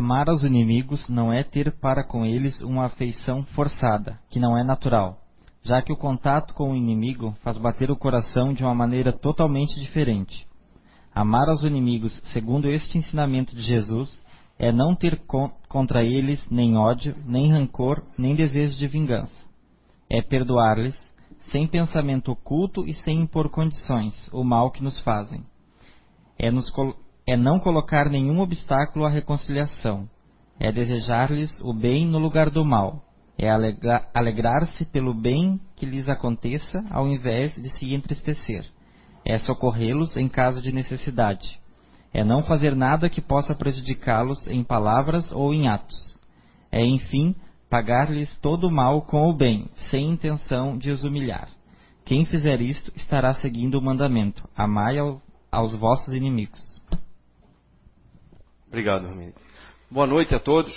Amar aos inimigos não é ter para com eles uma afeição forçada, que não é natural, já que o contato com o inimigo faz bater o coração de uma maneira totalmente diferente. Amar aos inimigos, segundo este ensinamento de Jesus, é não ter contra eles nem ódio, nem rancor, nem desejo de vingança. É perdoar-lhes, sem pensamento oculto e sem impor condições, o mal que nos fazem. É, nos, é não colocar nenhum obstáculo à reconciliação. É desejar-lhes o bem no lugar do mal. É alegrar-se pelo bem que lhes aconteça, ao invés de se entristecer. É socorrê-los em caso de necessidade. É não fazer nada que possa prejudicá-los em palavras ou em atos. É, enfim, pagar-lhes todo o mal com o bem, sem intenção de os humilhar. Quem fizer isto estará seguindo o mandamento: amai ao, aos vossos inimigos. Obrigado, Romine. Boa noite a todos.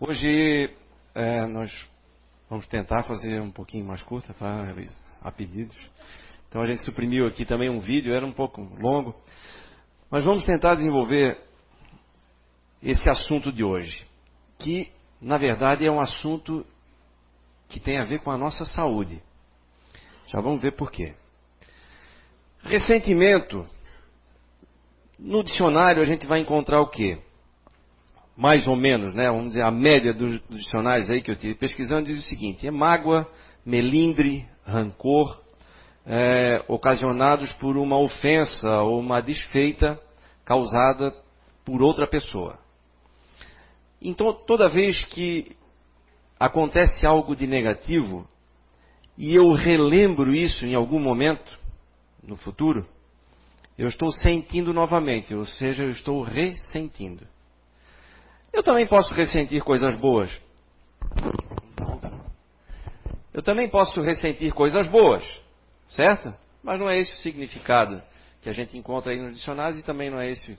Hoje é, nós vamos tentar fazer um pouquinho mais curta, tá, Elisa? A pedidos. Então a gente suprimiu aqui também um vídeo, era um pouco longo. Mas vamos tentar desenvolver esse assunto de hoje, que na verdade é um assunto que tem a ver com a nossa saúde. Já vamos ver por quê. Ressentimento. No dicionário a gente vai encontrar o quê? Mais ou menos, né? Vamos dizer, a média dos, dos dicionários aí que eu tive pesquisando diz o seguinte: é mágoa, melindre, rancor, é, ocasionados por uma ofensa ou uma desfeita causada por outra pessoa. Então, toda vez que acontece algo de negativo e eu relembro isso em algum momento no futuro, eu estou sentindo novamente, ou seja, eu estou ressentindo. Eu também posso ressentir coisas boas. Eu também posso ressentir coisas boas, certo? Mas não é esse o significado que a gente encontra aí nos dicionários e também não é esse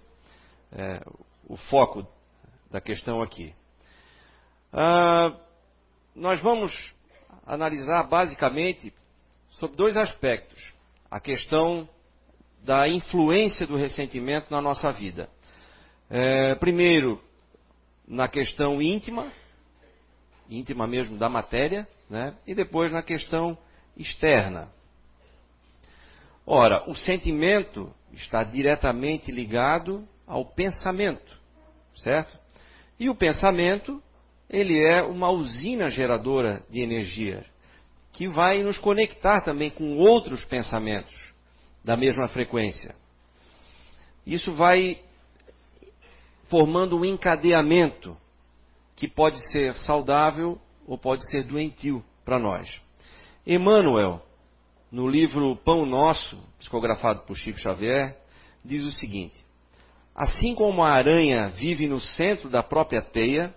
é, o foco da questão aqui. Ah, nós vamos analisar basicamente sobre dois aspectos: a questão da influência do ressentimento na nossa vida. É, primeiro, na questão íntima, íntima mesmo da matéria, né? e depois na questão externa. Ora, o sentimento está diretamente ligado ao pensamento, certo? E o pensamento, ele é uma usina geradora de energia, que vai nos conectar também com outros pensamentos da mesma frequência. Isso vai formando um encadeamento que pode ser saudável ou pode ser doentio para nós. Emmanuel, no livro Pão Nosso, psicografado por Chico Xavier, diz o seguinte: Assim como a aranha vive no centro da própria teia,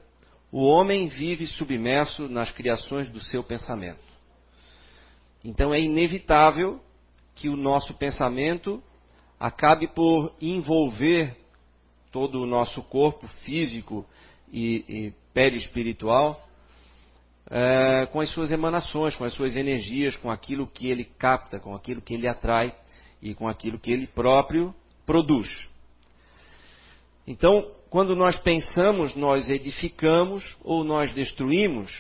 o homem vive submerso nas criações do seu pensamento. Então é inevitável que o nosso pensamento acabe por envolver todo o nosso corpo físico e, e perispiritual é, com as suas emanações, com as suas energias, com aquilo que ele capta, com aquilo que ele atrai e com aquilo que ele próprio produz. Então, quando nós pensamos, nós edificamos ou nós destruímos,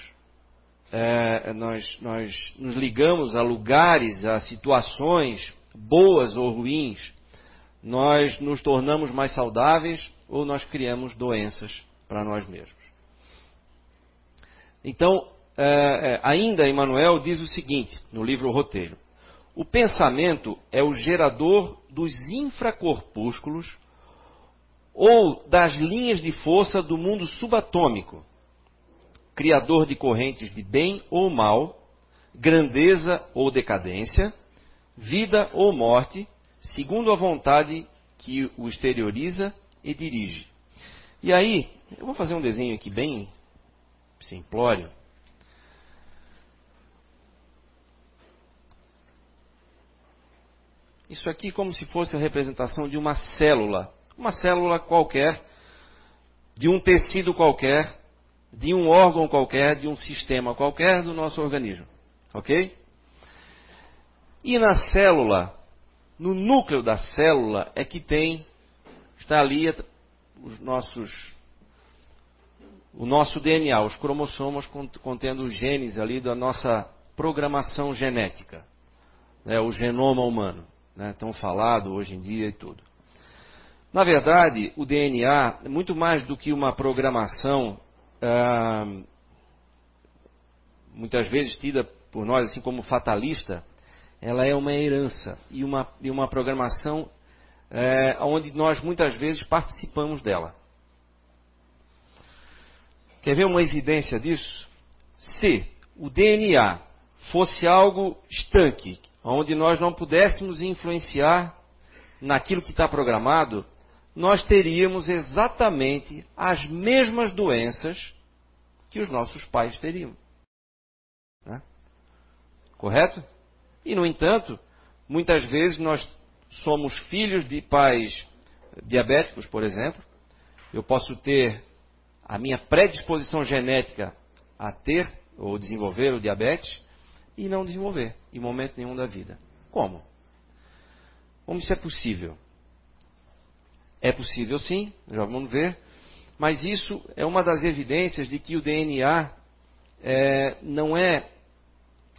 é, nós, nós nos ligamos a lugares, a situações boas ou ruins, nós nos tornamos mais saudáveis ou nós criamos doenças para nós mesmos. Então, é, é, ainda Emmanuel diz o seguinte no livro Roteiro: o pensamento é o gerador dos infracorpúsculos ou das linhas de força do mundo subatômico, criador de correntes de bem ou mal, grandeza ou decadência, vida ou morte, segundo a vontade que o exterioriza e dirige. E aí, eu vou fazer um desenho aqui bem simplório. Isso aqui como se fosse a representação de uma célula uma célula qualquer, de um tecido qualquer, de um órgão qualquer, de um sistema qualquer do nosso organismo. Ok? E na célula, no núcleo da célula, é que tem, está ali os nossos o nosso DNA, os cromossomos contendo os genes ali da nossa programação genética, né, o genoma humano, né, tão falado hoje em dia e tudo. Na verdade, o DNA é muito mais do que uma programação, muitas vezes tida por nós assim como fatalista, ela é uma herança e uma, e uma programação é, onde nós muitas vezes participamos dela. Quer ver uma evidência disso? Se o DNA fosse algo estanque, onde nós não pudéssemos influenciar naquilo que está programado, nós teríamos exatamente as mesmas doenças que os nossos pais teriam. Né? Correto? E, no entanto, muitas vezes nós somos filhos de pais diabéticos, por exemplo. Eu posso ter a minha predisposição genética a ter ou desenvolver o diabetes e não desenvolver em momento nenhum da vida. Como? Como isso é possível? É possível sim, já vamos ver, mas isso é uma das evidências de que o DNA é, não é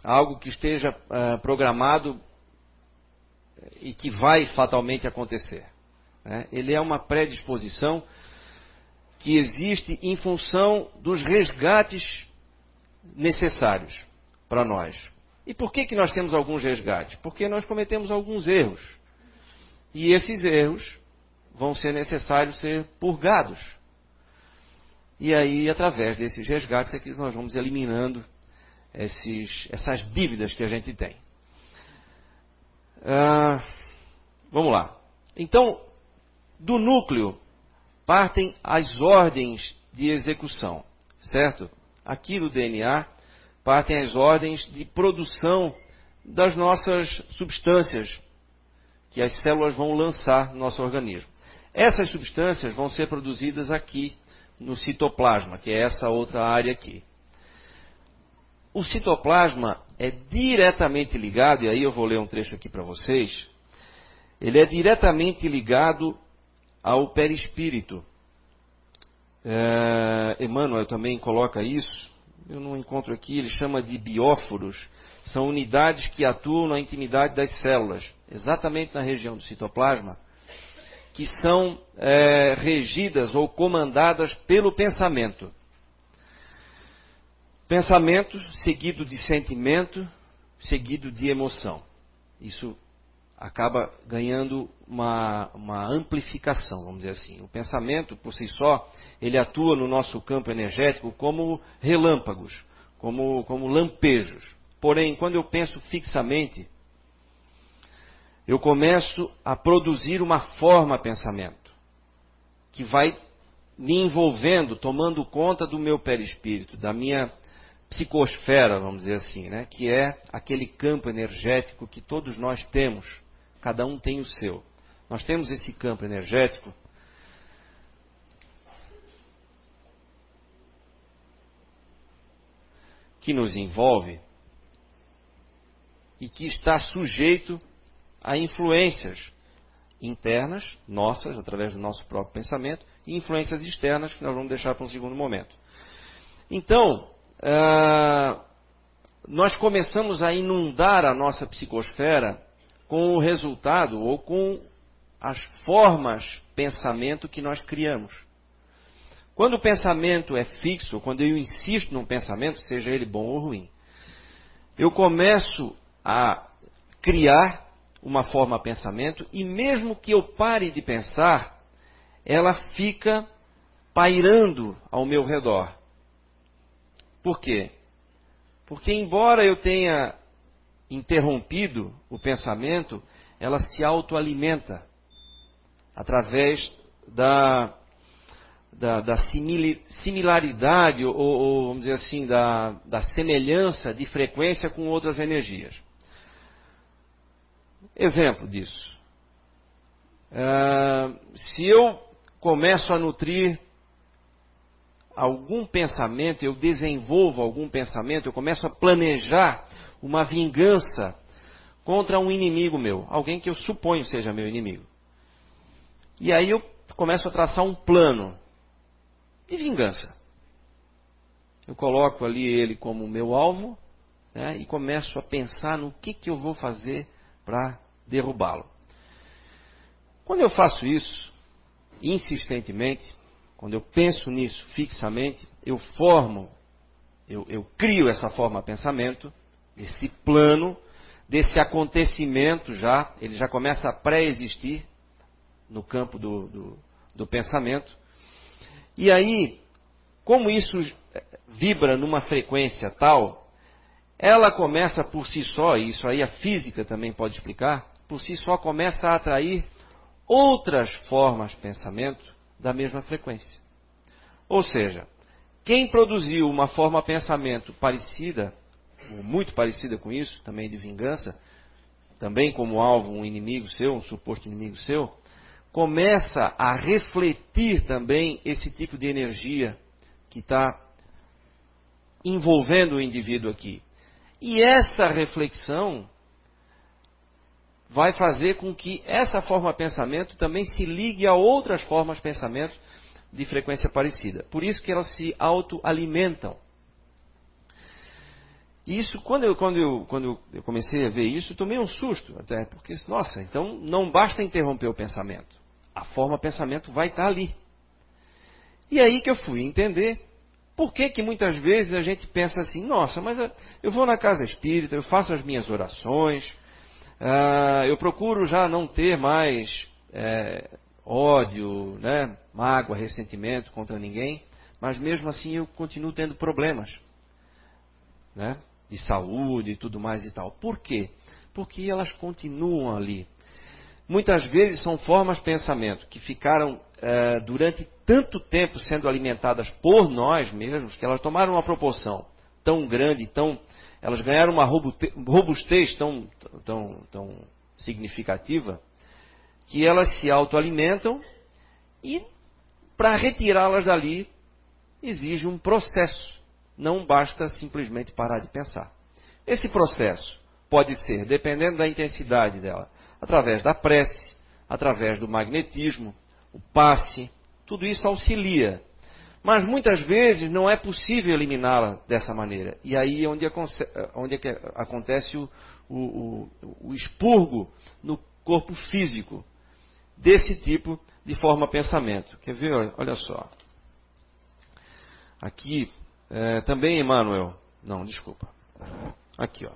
algo que esteja é, programado e que vai fatalmente acontecer. Né? Ele é uma predisposição que existe em função dos resgates necessários para nós. E por que, que nós temos alguns resgates? Porque nós cometemos alguns erros. E esses erros vão ser necessários ser purgados. E aí, através desses resgates, é que nós vamos eliminando esses, essas dívidas que a gente tem. Ah, vamos lá. Então, do núcleo partem as ordens de execução, certo? Aqui no DNA partem as ordens de produção das nossas substâncias que as células vão lançar no nosso organismo. Essas substâncias vão ser produzidas aqui no citoplasma, que é essa outra área aqui. O citoplasma é diretamente ligado, e aí eu vou ler um trecho aqui para vocês. Ele é diretamente ligado ao perispírito. É, Emmanuel também coloca isso. Eu não encontro aqui, ele chama de bióforos. São unidades que atuam na intimidade das células, exatamente na região do citoplasma, que são é, regidas ou comandadas pelo pensamento. Pensamento seguido de sentimento, seguido de emoção. Isso acaba ganhando uma, uma, amplificação, vamos dizer assim. O pensamento, por si só, ele atua no nosso campo energético como relâmpagos, como, como lampejos. Porém, quando eu penso fixamente, eu começo a produzir uma forma pensamento, que vai me envolvendo, tomando conta do meu perispírito, da minha psicosfera, vamos dizer assim, né? que é aquele campo energético que todos nós temos, cada um tem o seu. Nós temos esse campo energético que nos envolve e que está sujeito a influências internas, nossas, através do nosso próprio pensamento, e influências externas, que nós vamos deixar para um segundo momento. Então, ah, nós começamos a inundar a nossa psicosfera com o resultado ou com as formas pensamento que nós criamos. Quando o pensamento é fixo, quando eu insisto num pensamento, seja ele bom ou ruim, eu começo a criar uma forma pensamento e mesmo que eu pare de pensar, ela fica pairando ao meu redor. Por quê? Porque, embora eu tenha interrompido o pensamento, ela se autoalimenta através da, da, da similaridade, ou, ou, vamos dizer assim, da, da semelhança de frequência com outras energias. Exemplo disso. Uh, se eu começo a nutrir algum pensamento, eu desenvolvo algum pensamento, eu começo a planejar uma vingança contra um inimigo meu, alguém que eu suponho seja meu inimigo. E aí eu começo a traçar um plano de vingança. Eu coloco ali ele como meu alvo né, e começo a pensar no que, que eu vou fazer para derrubá-lo. Quando eu faço isso, insistentemente, quando eu penso nisso fixamente, eu formo, eu, eu crio essa forma de pensamento, esse plano, desse acontecimento já, ele já começa a pré-existir no campo do, do, do pensamento. E aí, como isso vibra numa frequência tal, ela começa por si só, e isso aí a física também pode explicar, por si só começa a atrair outras formas de pensamento da mesma frequência. Ou seja, quem produziu uma forma de pensamento parecida, ou muito parecida com isso, também de vingança, também como alvo um inimigo seu, um suposto inimigo seu, começa a refletir também esse tipo de energia que está envolvendo o indivíduo aqui. E essa reflexão vai fazer com que essa forma de pensamento também se ligue a outras formas de pensamento de frequência parecida. Por isso que elas se autoalimentam. Isso, quando eu, quando, eu, quando eu comecei a ver isso, tomei um susto, até, porque, nossa, então não basta interromper o pensamento. A forma pensamento vai estar ali. E aí que eu fui entender por que, que muitas vezes a gente pensa assim, nossa, mas eu vou na casa espírita, eu faço as minhas orações, uh, eu procuro já não ter mais é, ódio, né, mágoa, ressentimento contra ninguém, mas mesmo assim eu continuo tendo problemas né, de saúde e tudo mais e tal. Por quê? Porque elas continuam ali muitas vezes são formas de pensamento que ficaram é, durante tanto tempo sendo alimentadas por nós mesmos, que elas tomaram uma proporção tão grande, tão, elas ganharam uma robustez tão, tão, tão significativa, que elas se autoalimentam e para retirá-las dali exige um processo. Não basta simplesmente parar de pensar. Esse processo pode ser, dependendo da intensidade dela, através da prece, através do magnetismo, o passe, tudo isso auxilia. Mas muitas vezes não é possível eliminá-la dessa maneira. E aí é onde, onde é acontece o, o, o, o expurgo no corpo físico desse tipo de forma pensamento. Quer ver? Olha só. Aqui, é, também Emmanuel. Não, desculpa. Aqui, ó.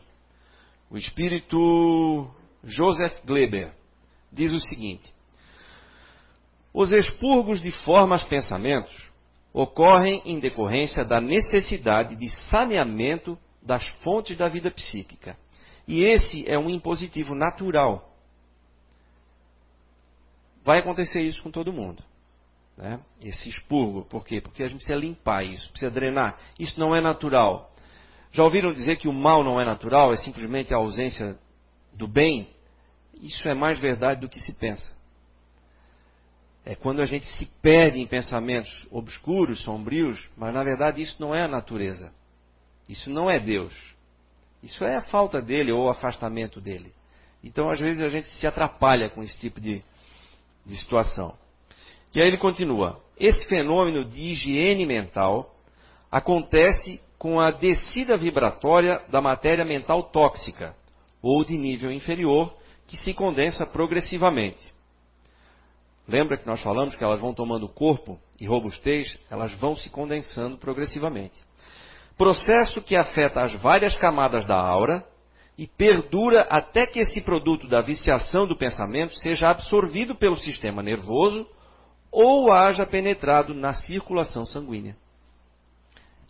O espírito Joseph Gleber, diz o seguinte: Os expurgos de formas pensamentos ocorrem em decorrência da necessidade de saneamento das fontes da vida psíquica. E esse é um impositivo natural. Vai acontecer isso com todo mundo. Né? Esse expurgo. Por quê? Porque a gente precisa limpar isso, precisa drenar. Isso não é natural. Já ouviram dizer que o mal não é natural? É simplesmente a ausência do bem? Isso é mais verdade do que se pensa. É quando a gente se perde em pensamentos obscuros, sombrios, mas na verdade isso não é a natureza. Isso não é Deus. Isso é a falta dele ou o afastamento dele. Então, às vezes, a gente se atrapalha com esse tipo de, de situação. E aí ele continua: esse fenômeno de higiene mental acontece com a descida vibratória da matéria mental tóxica ou de nível inferior que se condensa progressivamente. Lembra que nós falamos que elas vão tomando corpo e robustez, elas vão se condensando progressivamente. Processo que afeta as várias camadas da aura e perdura até que esse produto da viciação do pensamento seja absorvido pelo sistema nervoso ou haja penetrado na circulação sanguínea.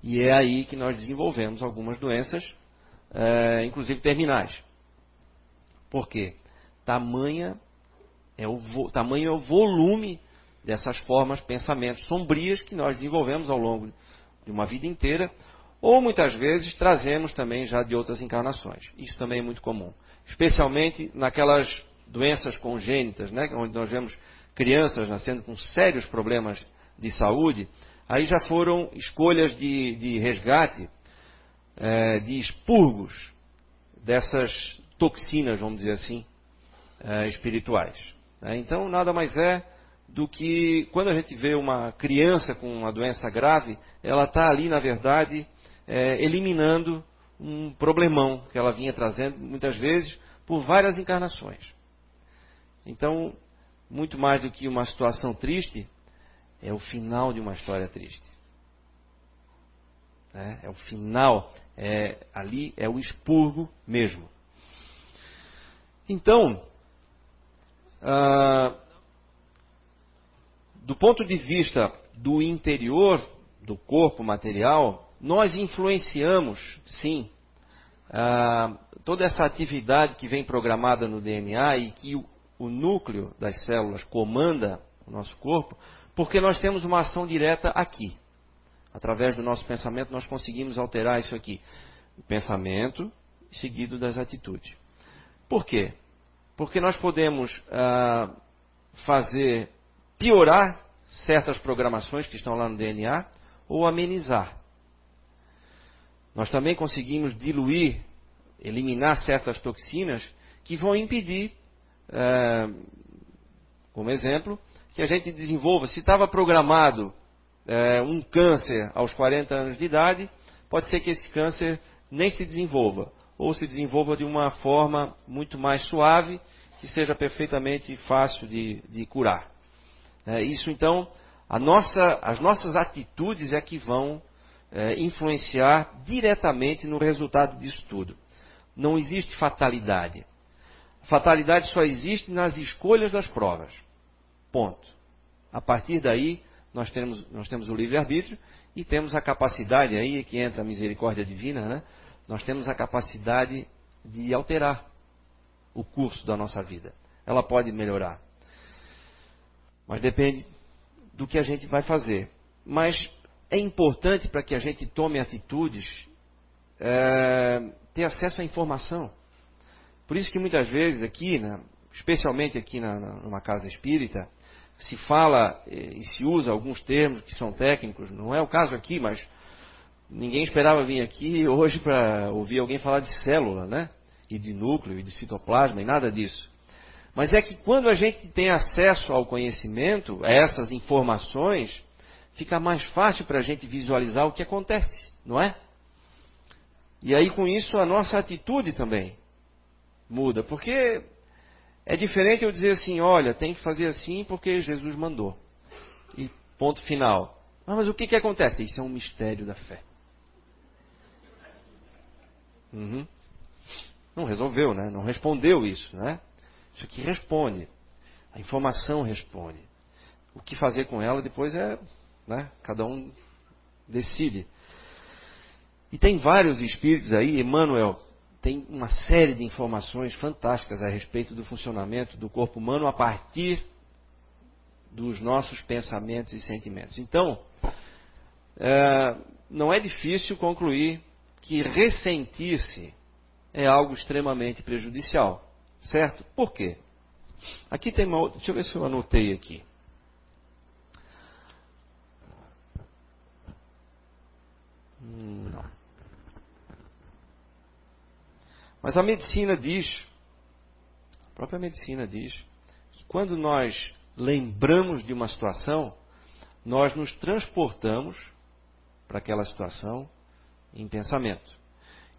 E é aí que nós desenvolvemos algumas doenças, é, inclusive terminais. Por quê? Tamanha é o, tamanho é o volume dessas formas, pensamentos sombrias que nós desenvolvemos ao longo de uma vida inteira, ou muitas vezes trazemos também já de outras encarnações. Isso também é muito comum, especialmente naquelas doenças congênitas, né, onde nós vemos crianças nascendo com sérios problemas de saúde, aí já foram escolhas de, de resgate, é, de expurgos dessas toxinas, vamos dizer assim, é, espirituais. Né? Então, nada mais é do que quando a gente vê uma criança com uma doença grave, ela está ali, na verdade, é, eliminando um problemão que ela vinha trazendo muitas vezes por várias encarnações. Então, muito mais do que uma situação triste, é o final de uma história triste. É, é o final, é, ali é o expurgo mesmo. Então, ah, do ponto de vista do interior do corpo material, nós influenciamos, sim, toda essa atividade que vem programada no DNA e que o, núcleo das células comanda o nosso corpo, porque nós temos uma ação direta aqui. Através do nosso pensamento, nós conseguimos alterar isso aqui. O pensamento seguido das atitudes. Por quê? Porque nós podemos fazer piorar certas programações que estão lá no DNA ou amenizar. Nós também conseguimos diluir, eliminar certas toxinas que vão impedir, é, como exemplo, que a gente desenvolva. Se estava programado é, um câncer aos 40 anos de idade, pode ser que esse câncer nem se desenvolva, ou se desenvolva de uma forma muito mais suave, que seja perfeitamente fácil de, de curar. É, isso então, nossa, as nossas atitudes é que vão é, influenciar diretamente no resultado disso tudo. Não existe fatalidade. Fatalidade só existe nas escolhas das provas. Ponto. A partir daí, nós temos, nós temos o livre-arbítrio e temos a capacidade, aí que entra a misericórdia divina, né? nós temos a capacidade de alterar o curso da nossa vida. Ela pode melhorar. Mas depende do que a gente vai fazer. Mas é importante para que a gente tome atitudes é, ter acesso à informação. Por isso que muitas vezes aqui, né, especialmente aqui na, na, numa casa espírita, se fala e se usa alguns termos que são técnicos, não é o caso aqui, mas ninguém esperava vir aqui hoje para ouvir alguém falar de célula, né? E de núcleo, e de citoplasma, e nada disso. Mas é que quando a gente tem acesso ao conhecimento, a essas informações, fica mais fácil para a gente visualizar o que acontece, não é? E aí com isso a nossa atitude também muda, porque é diferente eu dizer assim, olha, tem que fazer assim porque Jesus mandou. E ponto final. Ah, mas o que, que acontece? Isso é um mistério da fé. Uhum. Não resolveu, né? Não respondeu isso, né? Isso aqui responde. A informação responde. O que fazer com ela depois é. Né, cada um decide. E tem vários espíritos aí, Emmanuel tem uma série de informações fantásticas a respeito do funcionamento do corpo humano a partir dos nossos pensamentos e sentimentos. Então, é, não é difícil concluir que ressentir-se é algo extremamente prejudicial. Certo? Por quê? Aqui tem uma outra. Deixa eu ver se eu anotei aqui. Não. Mas a medicina diz, a própria medicina diz, que quando nós lembramos de uma situação, nós nos transportamos para aquela situação em pensamento.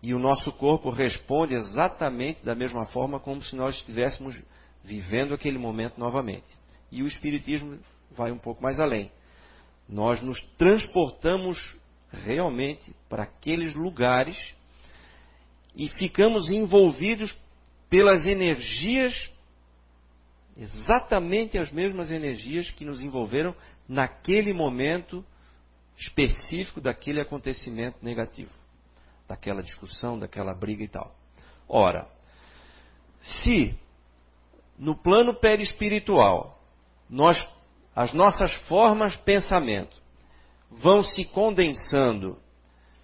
E o nosso corpo responde exatamente da mesma forma como se nós estivéssemos vivendo aquele momento novamente. E o Espiritismo vai um pouco mais além. Nós nos transportamos realmente para aqueles lugares e ficamos envolvidos pelas energias, exatamente as mesmas energias que nos envolveram naquele momento específico daquele acontecimento negativo daquela discussão, daquela briga e tal. Ora, se no plano perispiritual nós, as nossas formas pensamento vão se condensando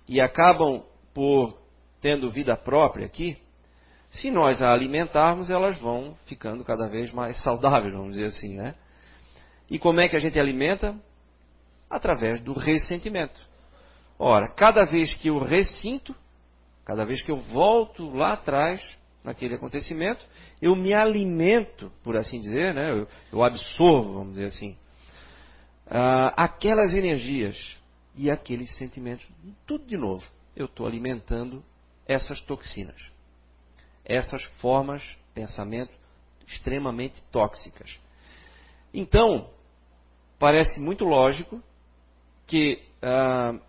e acabam por tendo vida própria aqui, se nós a alimentarmos, elas vão ficando cada vez mais saudáveis, vamos dizer assim, né? E como é que a gente alimenta? Através do ressentimento. Ora, cada vez que eu ressinto, cada vez que eu volto lá atrás naquele acontecimento, eu me alimento, por assim dizer, né? eu, eu absorvo, vamos dizer assim, uh, aquelas energias e aqueles sentimentos, tudo de novo. Eu estou alimentando essas toxinas, essas formas, pensamento extremamente tóxicas. Então, parece muito lógico que uh,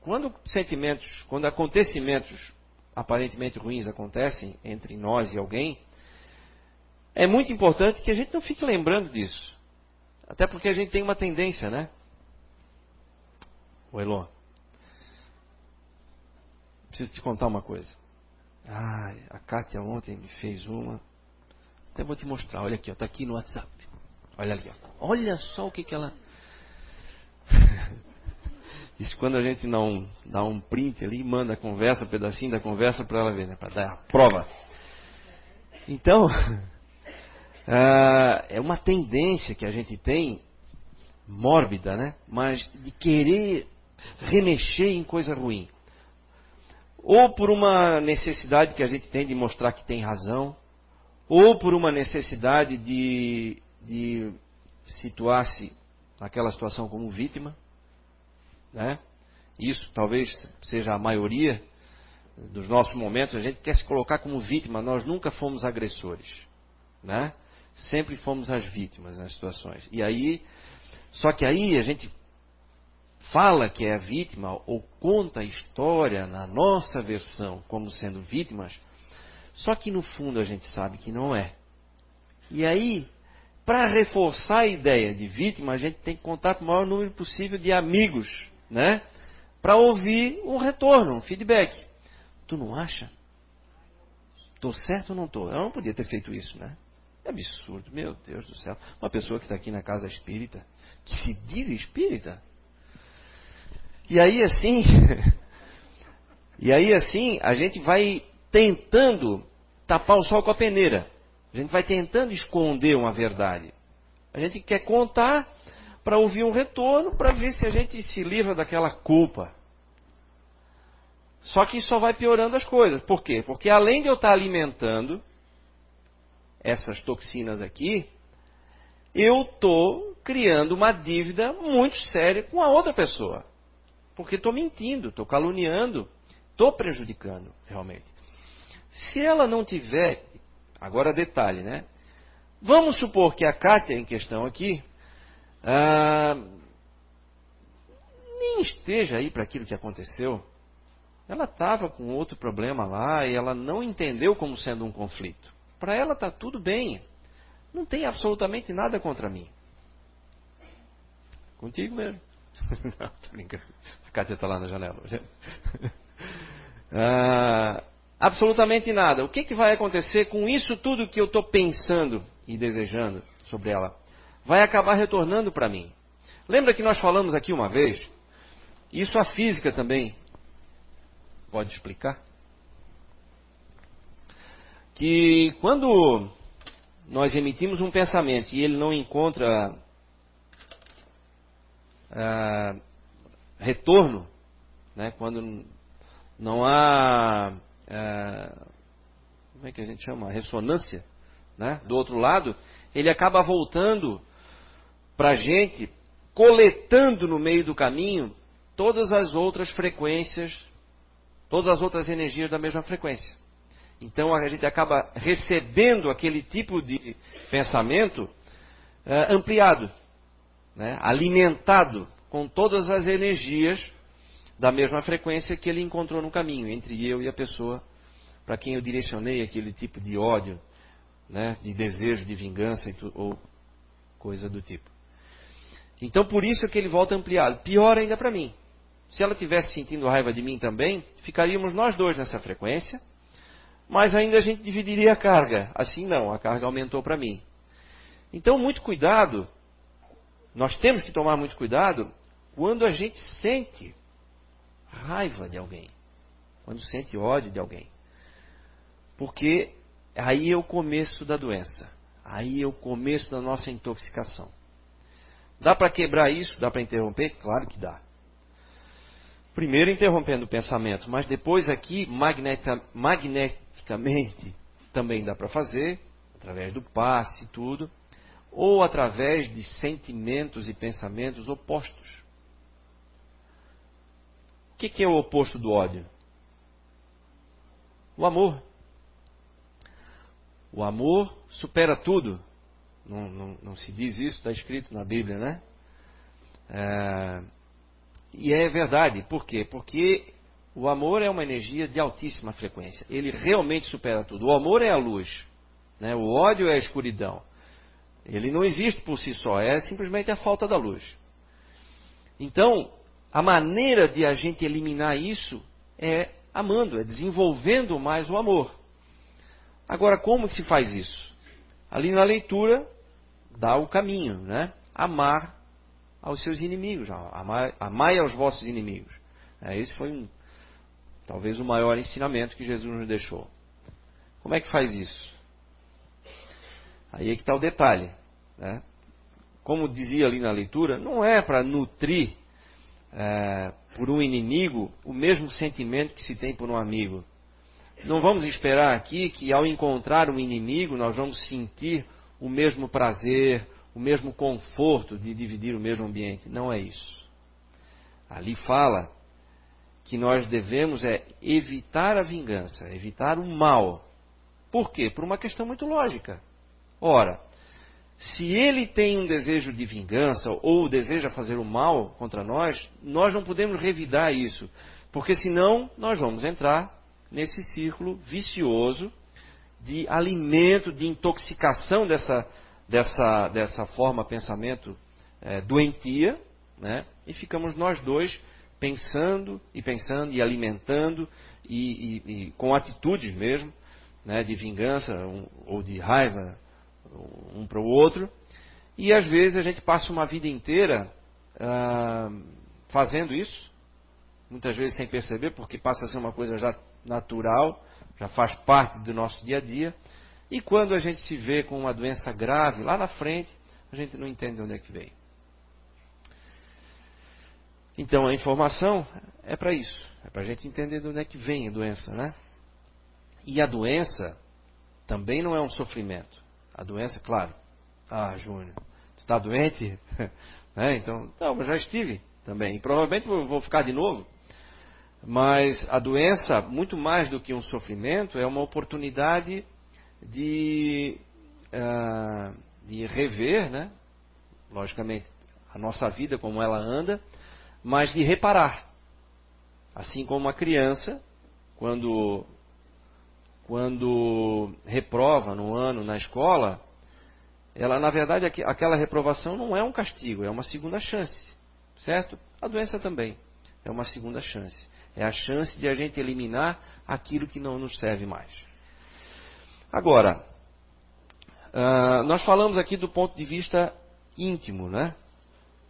quando sentimentos, quando acontecimentos aparentemente ruins acontecem entre nós e alguém, é muito importante que a gente não fique lembrando disso. Até porque a gente tem uma tendência, né? O Elon. Preciso te contar uma coisa. Ah, a Kátia ontem me fez uma. Até vou te mostrar. Olha aqui, está aqui no WhatsApp. Olha ali, ó. Olha só o que, que ela. Isso quando a gente não dá um print ali, manda a conversa, um pedacinho da conversa para ela ver, né? Para dar a prova. Então, uh, é uma tendência que a gente tem, mórbida, né? Mas de querer remexer em coisa ruim. Ou por uma necessidade que a gente tem de mostrar que tem razão, ou por uma necessidade de, de situar-se naquela situação como vítima. Né? Isso talvez seja a maioria dos nossos momentos. A gente quer se colocar como vítima. Nós nunca fomos agressores. Né? Sempre fomos as vítimas nas situações. E aí, só que aí a gente fala que é a vítima ou conta a história na nossa versão como sendo vítimas, só que no fundo a gente sabe que não é. E aí, para reforçar a ideia de vítima, a gente tem que contar com o maior número possível de amigos, né? Para ouvir um retorno, um feedback. Tu não acha? Tô certo ou não tô? Eu não podia ter feito isso, né? É absurdo, meu Deus do céu. Uma pessoa que está aqui na casa espírita, que se diz espírita, e aí assim, e aí assim, a gente vai tentando tapar o sol com a peneira. A gente vai tentando esconder uma verdade. A gente quer contar para ouvir um retorno, para ver se a gente se livra daquela culpa. Só que só vai piorando as coisas. Por quê? Porque além de eu estar alimentando essas toxinas aqui, eu estou criando uma dívida muito séria com a outra pessoa. Porque estou mentindo, estou caluniando, estou prejudicando, realmente. Se ela não tiver, agora detalhe, né? Vamos supor que a Kátia em questão aqui ah, nem esteja aí para aquilo que aconteceu. Ela estava com outro problema lá e ela não entendeu como sendo um conflito. Para ela está tudo bem. Não tem absolutamente nada contra mim. Contigo mesmo. não, tô brincando. A Kátia está lá na janela. ah, absolutamente nada. O que, que vai acontecer com isso tudo que eu estou pensando e desejando sobre ela? Vai acabar retornando para mim. Lembra que nós falamos aqui uma vez? Isso a física também pode explicar? Que quando nós emitimos um pensamento e ele não encontra ah, retorno, né? quando não há, é, como é que a gente chama, ressonância, né? do outro lado, ele acaba voltando para a gente, coletando no meio do caminho todas as outras frequências, todas as outras energias da mesma frequência. Então a gente acaba recebendo aquele tipo de pensamento é, ampliado, né? alimentado com todas as energias da mesma frequência que ele encontrou no caminho, entre eu e a pessoa para quem eu direcionei aquele tipo de ódio, né, de desejo de vingança ou coisa do tipo. Então por isso é que ele volta ampliado. Pior ainda para mim. Se ela tivesse sentindo raiva de mim também, ficaríamos nós dois nessa frequência, mas ainda a gente dividiria a carga. Assim não, a carga aumentou para mim. Então muito cuidado. Nós temos que tomar muito cuidado quando a gente sente raiva de alguém, quando sente ódio de alguém. Porque aí é o começo da doença, aí é o começo da nossa intoxicação. Dá para quebrar isso? Dá para interromper? Claro que dá. Primeiro interrompendo o pensamento, mas depois aqui magneticamente também dá para fazer, através do passe e tudo, ou através de sentimentos e pensamentos opostos. O que, que é o oposto do ódio? O amor. O amor supera tudo. Não, não, não se diz isso, está escrito na Bíblia, né? É, e é verdade. Por quê? Porque o amor é uma energia de altíssima frequência. Ele realmente supera tudo. O amor é a luz. Né? O ódio é a escuridão. Ele não existe por si só, é simplesmente a falta da luz. Então, a maneira de a gente eliminar isso é amando, é desenvolvendo mais o amor. Agora, como que se faz isso? Ali na leitura, dá o caminho, né? Amar aos seus inimigos, amar, amai aos vossos inimigos. É, esse foi um, talvez o maior ensinamento que Jesus nos deixou. Como é que faz isso? Aí é que está o detalhe. Né? Como dizia ali na leitura, não é para nutrir é, por um inimigo o mesmo sentimento que se tem por um amigo. Não vamos esperar aqui que ao encontrar um inimigo nós vamos sentir o mesmo prazer, o mesmo conforto de dividir o mesmo ambiente. Não é isso. Ali fala que nós devemos é evitar a vingança, evitar o mal. Por quê? Por uma questão muito lógica. Ora, se ele tem um desejo de vingança ou deseja fazer o mal contra nós, nós não podemos revidar isso, porque senão nós vamos entrar nesse círculo vicioso de alimento, de intoxicação dessa, dessa, dessa forma pensamento é, doentia, né? e ficamos nós dois pensando e pensando e alimentando e, e, e com atitudes mesmo né, de vingança um, ou de raiva um para o outro. E às vezes a gente passa uma vida inteira ah, fazendo isso, muitas vezes sem perceber, porque passa a ser uma coisa já natural, já faz parte do nosso dia a dia. E quando a gente se vê com uma doença grave lá na frente, a gente não entende onde é que veio. Então a informação é para isso, é para a gente entender de onde é que vem a doença, né? E a doença também não é um sofrimento. A doença, claro. Ah, Júnior, tu está doente? é, então, não, mas já estive também. E provavelmente vou ficar de novo. Mas a doença, muito mais do que um sofrimento, é uma oportunidade de, uh, de rever, né? logicamente, a nossa vida, como ela anda, mas de reparar. Assim como uma criança, quando quando reprova no ano na escola, ela na verdade aquela reprovação não é um castigo, é uma segunda chance, certo? A doença também é uma segunda chance. É a chance de a gente eliminar aquilo que não nos serve mais. Agora, uh, nós falamos aqui do ponto de vista íntimo, né?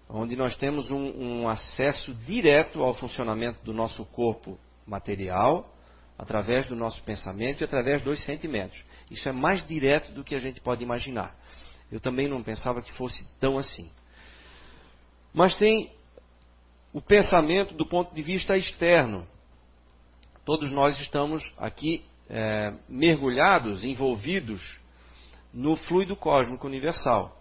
Onde nós temos um, um acesso direto ao funcionamento do nosso corpo material, através do nosso pensamento e através dos sentimentos. Isso é mais direto do que a gente pode imaginar. Eu também não pensava que fosse tão assim. Mas tem o pensamento do ponto de vista externo. Todos nós estamos aqui é, mergulhados, envolvidos no fluido cósmico universal,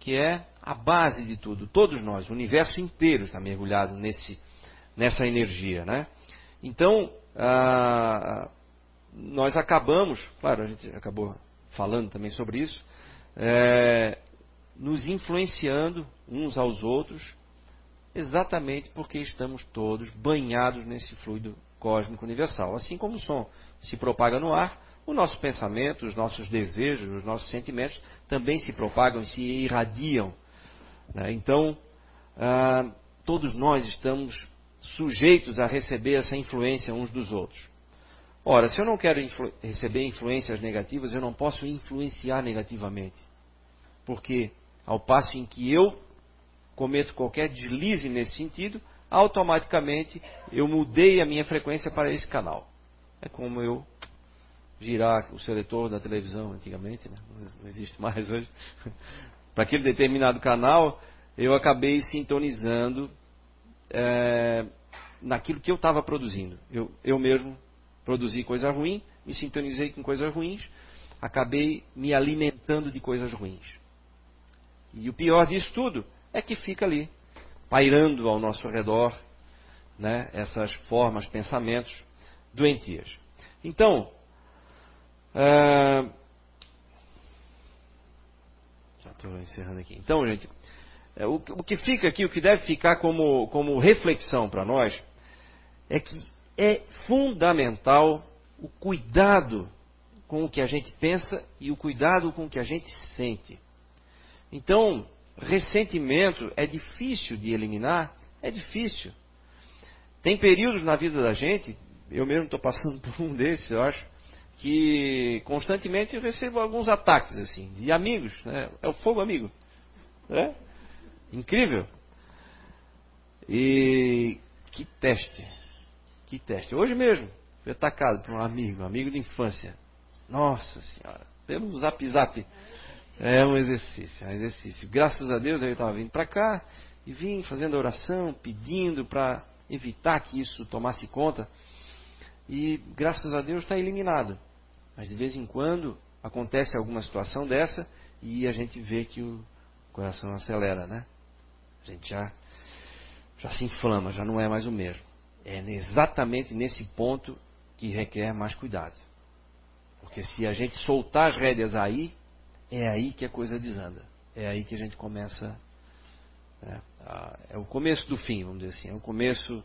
que é a base de tudo. Todos nós, o universo inteiro está mergulhado nesse, nessa energia, né? Então, ah, nós acabamos, claro, a gente acabou falando também sobre isso, é, nos influenciando uns aos outros, exatamente porque estamos todos banhados nesse fluido cósmico universal. Assim como o som se propaga no ar, o nosso pensamento, os nossos desejos, os nossos sentimentos também se propagam e se irradiam. Né? Então, ah, todos nós estamos sujeitos a receber essa influência uns dos outros. Ora, se eu não quero influ receber influências negativas, eu não posso influenciar negativamente. Porque, ao passo em que eu cometo qualquer deslize nesse sentido, automaticamente eu mudei a minha frequência para esse canal. É como eu girar o seletor da televisão antigamente, né? não existe mais hoje. para aquele determinado canal, eu acabei sintonizando é, naquilo que eu estava produzindo. Eu, eu mesmo produzi coisa ruim, me sintonizei com coisas ruins acabei me alimentando de coisas ruins. E o pior disso tudo é que fica ali, pairando ao nosso redor, né, essas formas, pensamentos doentias. Então, uh, já estou encerrando aqui. Então, gente, é, o, o que fica aqui, o que deve ficar como, como reflexão para nós, é que é fundamental o cuidado com o que a gente pensa e o cuidado com o que a gente sente. Então, ressentimento é difícil de eliminar? É difícil. Tem períodos na vida da gente, eu mesmo estou passando por um desses, eu acho, que constantemente eu recebo alguns ataques assim, de amigos, né? é o fogo amigo. Né? Incrível. E que teste. Que teste. Hoje mesmo, fui atacado por um amigo, um amigo de infância. Nossa Senhora, pelo zap zap. É um exercício, é um exercício. Graças a Deus eu estava vindo para cá e vim fazendo oração, pedindo para evitar que isso tomasse conta. E graças a Deus está eliminado. Mas de vez em quando acontece alguma situação dessa e a gente vê que o coração acelera, né? A gente já, já se inflama, já não é mais o mesmo. É exatamente nesse ponto que requer mais cuidado. Porque se a gente soltar as rédeas aí, é aí que a coisa desanda. É aí que a gente começa. Né, a, é o começo do fim, vamos dizer assim. É o começo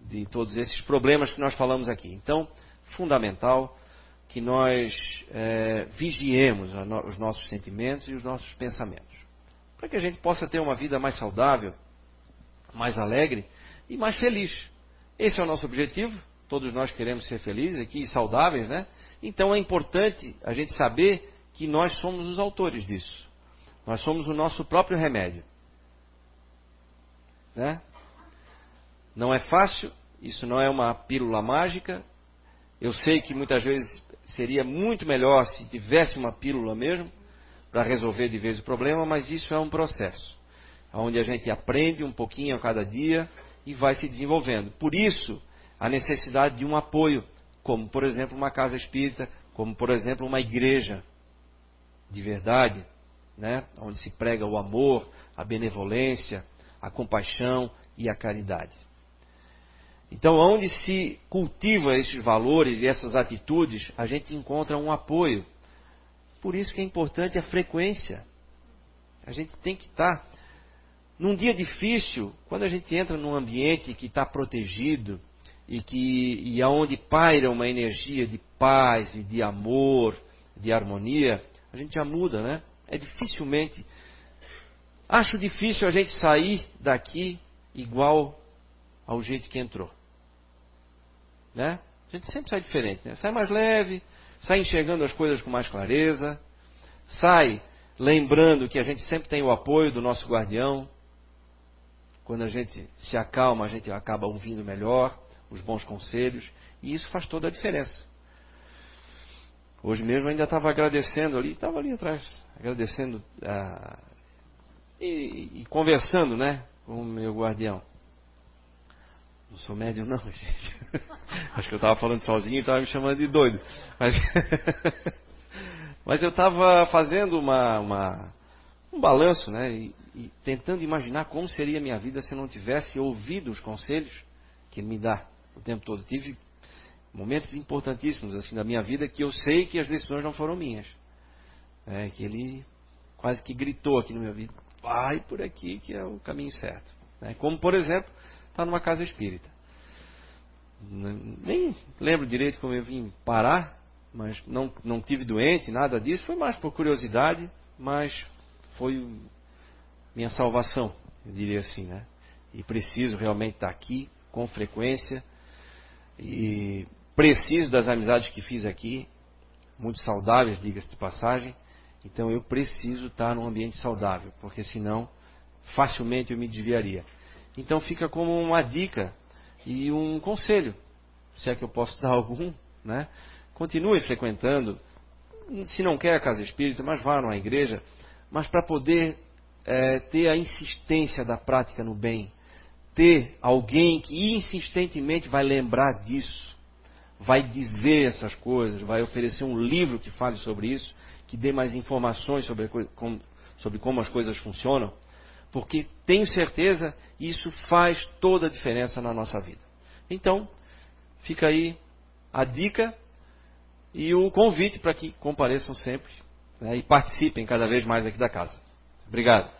de todos esses problemas que nós falamos aqui. Então, fundamental que nós é, vigiemos os nossos sentimentos e os nossos pensamentos para que a gente possa ter uma vida mais saudável, mais alegre e mais feliz. Esse é o nosso objetivo. Todos nós queremos ser felizes aqui e saudáveis, né? Então é importante a gente saber que nós somos os autores disso. Nós somos o nosso próprio remédio. Né? Não é fácil, isso não é uma pílula mágica. Eu sei que muitas vezes seria muito melhor se tivesse uma pílula mesmo, para resolver de vez o problema, mas isso é um processo, onde a gente aprende um pouquinho a cada dia e vai se desenvolvendo. Por isso, a necessidade de um apoio, como por exemplo uma casa espírita, como por exemplo uma igreja de verdade, né? onde se prega o amor, a benevolência, a compaixão e a caridade. Então, onde se cultiva esses valores e essas atitudes, a gente encontra um apoio por isso que é importante a frequência. A gente tem que estar. Num dia difícil, quando a gente entra num ambiente que está protegido e que e aonde paira uma energia de paz e de amor, de harmonia, a gente já muda, né? É dificilmente. Acho difícil a gente sair daqui igual ao jeito que entrou. Né? A gente sempre sai diferente, né? Sai mais leve, sai enxergando as coisas com mais clareza, sai lembrando que a gente sempre tem o apoio do nosso guardião. Quando a gente se acalma, a gente acaba ouvindo melhor os bons conselhos, e isso faz toda a diferença. Hoje mesmo ainda estava agradecendo ali, estava ali atrás, agradecendo ah, e, e, conversando, né, com o meu guardião. Não sou médium não, gente. Acho que eu estava falando sozinho e estava me chamando de doido. Mas, Mas eu estava fazendo uma, uma, um balanço, né? E, e, tentando imaginar como seria a minha vida se eu não tivesse ouvido os conselhos que ele me dá o tempo todo. Tive momentos importantíssimos assim da minha vida que eu sei que as decisões não foram minhas. É, que ele quase que gritou aqui no meu ouvido, vai por aqui que é o caminho certo. É, como, por exemplo, estar tá numa casa espírita. Nem lembro direito como eu vim parar, mas não, não tive doente, nada disso. Foi mais por curiosidade, mas foi minha salvação, eu diria assim, né? E preciso realmente estar aqui com frequência e preciso das amizades que fiz aqui, muito saudáveis, diga-se de passagem. Então eu preciso estar num ambiente saudável, porque senão facilmente eu me desviaria. Então fica como uma dica e um conselho, se é que eu posso dar algum, né? Continue frequentando, se não quer a casa espírita, mas vá numa igreja, mas para poder é, ter a insistência da prática no bem, ter alguém que insistentemente vai lembrar disso, vai dizer essas coisas, vai oferecer um livro que fale sobre isso, que dê mais informações sobre, sobre como as coisas funcionam, porque tenho certeza isso faz toda a diferença na nossa vida. Então, fica aí a dica e o convite para que compareçam sempre né, e participem cada vez mais aqui da casa. Obrigado.